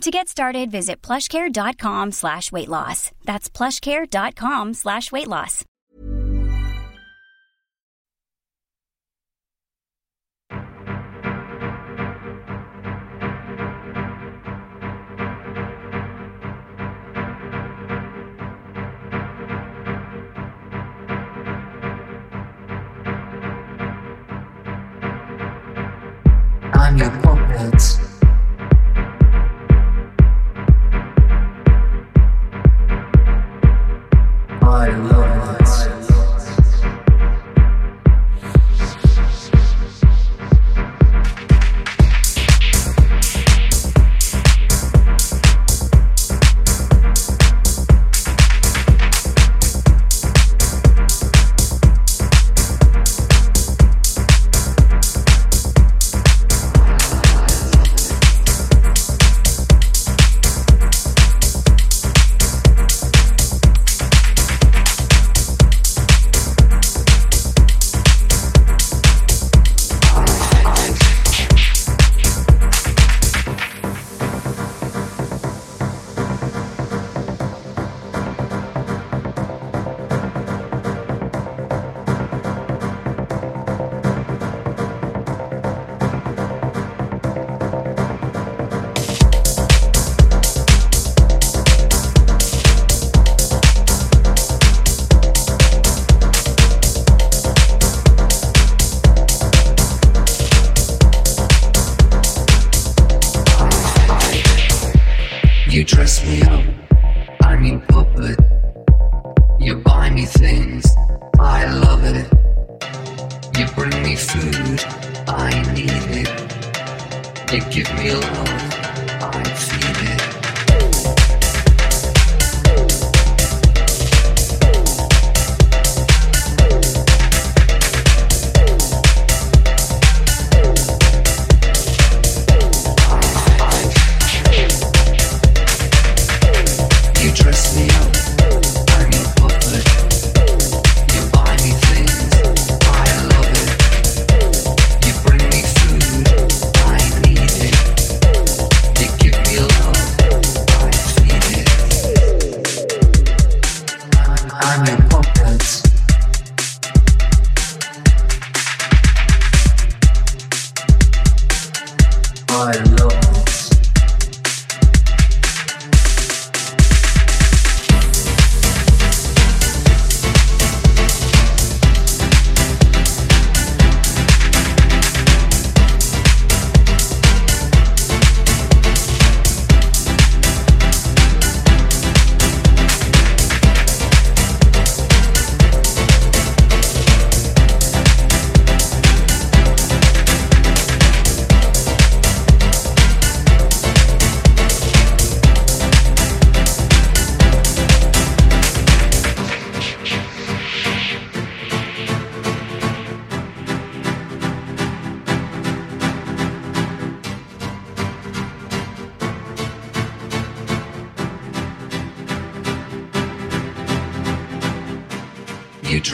To get started, visit plushcare.com slash weight loss. That's plushcare.com slash weight loss. I'm your puppet. I love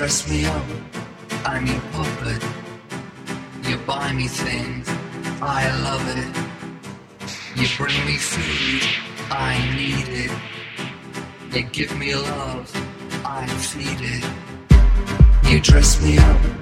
dress me up, I'm your puppet. You buy me things, I love it. You bring me food, I need it. You give me love, I feed it. You dress me up,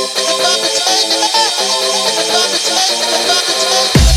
It's about to change. It's about to change. It's about to change.